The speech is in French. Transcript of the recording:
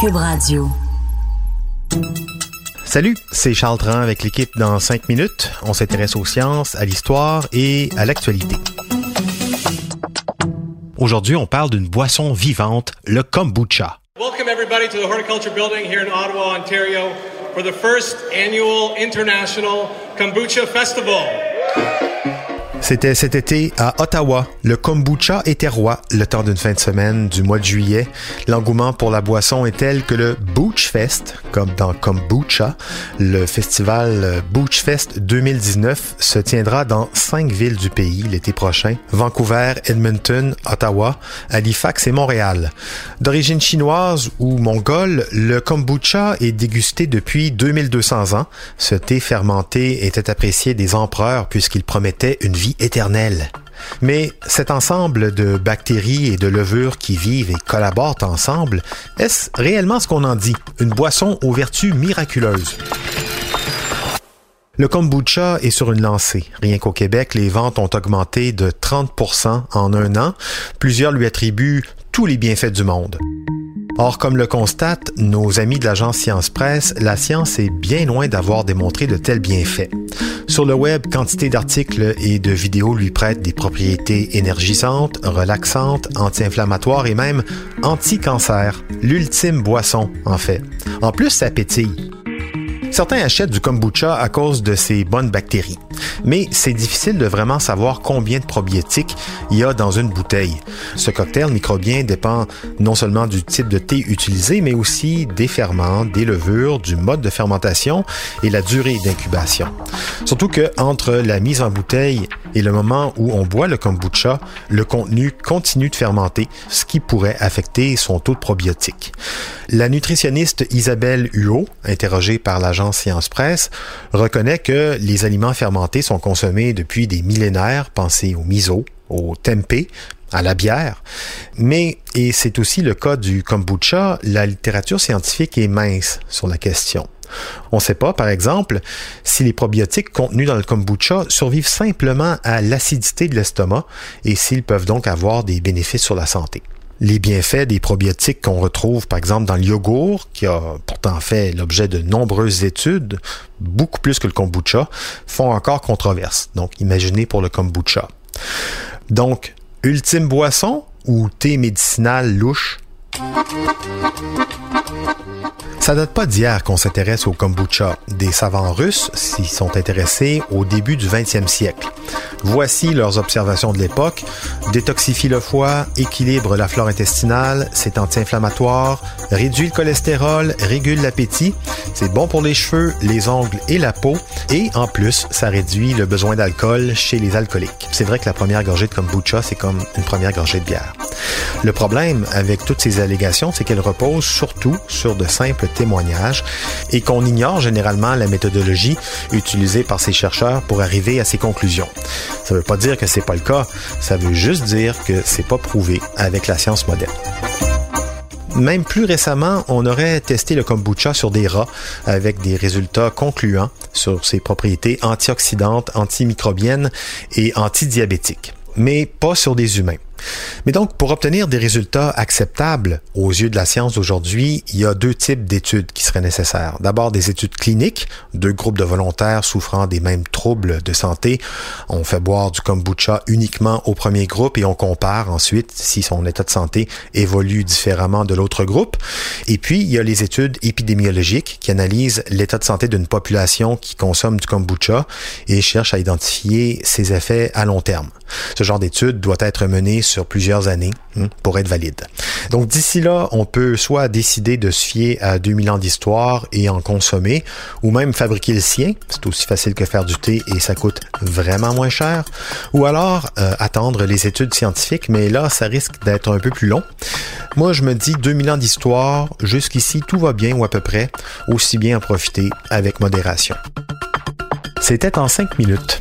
Cube Radio. Salut, c'est Charles Tran avec l'équipe dans 5 minutes. On s'intéresse aux sciences, à l'histoire et à l'actualité. Aujourd'hui, on parle d'une boisson vivante, le kombucha. Welcome everybody to the Horticulture Building here in Ottawa, Ontario for the first annual International Kombucha Festival. C'était cet été à Ottawa. Le kombucha était roi le temps d'une fin de semaine du mois de juillet. L'engouement pour la boisson est tel que le Booch Fest, comme dans Kombucha, le festival Booch Fest 2019 se tiendra dans cinq villes du pays l'été prochain. Vancouver, Edmonton, Ottawa, Halifax et Montréal. D'origine chinoise ou mongole, le kombucha est dégusté depuis 2200 ans. Ce thé fermenté était apprécié des empereurs puisqu'il promettait une vie éternelle. Mais cet ensemble de bactéries et de levures qui vivent et collaborent ensemble, est-ce réellement ce qu'on en dit? Une boisson aux vertus miraculeuses? Le kombucha est sur une lancée. Rien qu'au Québec, les ventes ont augmenté de 30% en un an. Plusieurs lui attribuent tous les bienfaits du monde. Or, comme le constatent nos amis de l'agence Science Presse, la science est bien loin d'avoir démontré de tels bienfaits. Sur le web, quantité d'articles et de vidéos lui prêtent des propriétés énergisantes, relaxantes, anti-inflammatoires et même anti-cancer. L'ultime boisson, en fait. En plus, ça pétille. Certains achètent du kombucha à cause de ses bonnes bactéries, mais c'est difficile de vraiment savoir combien de probiotiques il y a dans une bouteille. Ce cocktail microbien dépend non seulement du type de thé utilisé, mais aussi des ferments, des levures, du mode de fermentation et la durée d'incubation. Surtout que entre la mise en bouteille et le moment où on boit le kombucha, le contenu continue de fermenter, ce qui pourrait affecter son taux de probiotiques. La nutritionniste Isabelle Huot, interrogée par l'agence Science Presse, reconnaît que les aliments fermentés sont consommés depuis des millénaires, pensez au miso, au tempeh, à la bière. Mais, et c'est aussi le cas du kombucha, la littérature scientifique est mince sur la question. On ne sait pas, par exemple, si les probiotiques contenus dans le kombucha survivent simplement à l'acidité de l'estomac et s'ils peuvent donc avoir des bénéfices sur la santé les bienfaits des probiotiques qu'on retrouve par exemple dans le yogourt, qui a pourtant fait l'objet de nombreuses études, beaucoup plus que le kombucha, font encore controverse. Donc imaginez pour le kombucha. Donc, ultime boisson ou thé médicinal louche? Ça date pas d'hier qu'on s'intéresse au kombucha. Des savants russes s'y sont intéressés au début du 20e siècle. Voici leurs observations de l'époque. Détoxifie le foie, équilibre la flore intestinale, c'est anti-inflammatoire, réduit le cholestérol, régule l'appétit, c'est bon pour les cheveux, les ongles et la peau, et en plus, ça réduit le besoin d'alcool chez les alcooliques. C'est vrai que la première gorgée de kombucha, c'est comme une première gorgée de bière. Le problème avec toutes ces allégations, c'est qu'elles reposent surtout sur de simples témoignages et qu'on ignore généralement la méthodologie utilisée par ces chercheurs pour arriver à ces conclusions. Ça ne veut pas dire que c'est pas le cas, ça veut juste dire que c'est pas prouvé avec la science moderne. Même plus récemment, on aurait testé le kombucha sur des rats avec des résultats concluants sur ses propriétés antioxydantes, antimicrobiennes et antidiabétiques, mais pas sur des humains. Mais donc, pour obtenir des résultats acceptables aux yeux de la science d'aujourd'hui, il y a deux types d'études qui seraient nécessaires. D'abord, des études cliniques, deux groupes de volontaires souffrant des mêmes troubles de santé. On fait boire du kombucha uniquement au premier groupe et on compare ensuite si son état de santé évolue différemment de l'autre groupe. Et puis, il y a les études épidémiologiques qui analysent l'état de santé d'une population qui consomme du kombucha et cherchent à identifier ses effets à long terme. Ce genre d'étude doit être menée sur plusieurs années hein, pour être valide. Donc d'ici là, on peut soit décider de se fier à 2000 ans d'histoire et en consommer, ou même fabriquer le sien, c'est aussi facile que faire du thé et ça coûte vraiment moins cher, ou alors euh, attendre les études scientifiques, mais là, ça risque d'être un peu plus long. Moi, je me dis 2000 ans d'histoire, jusqu'ici, tout va bien ou à peu près, aussi bien en profiter avec modération. C'était en 5 minutes.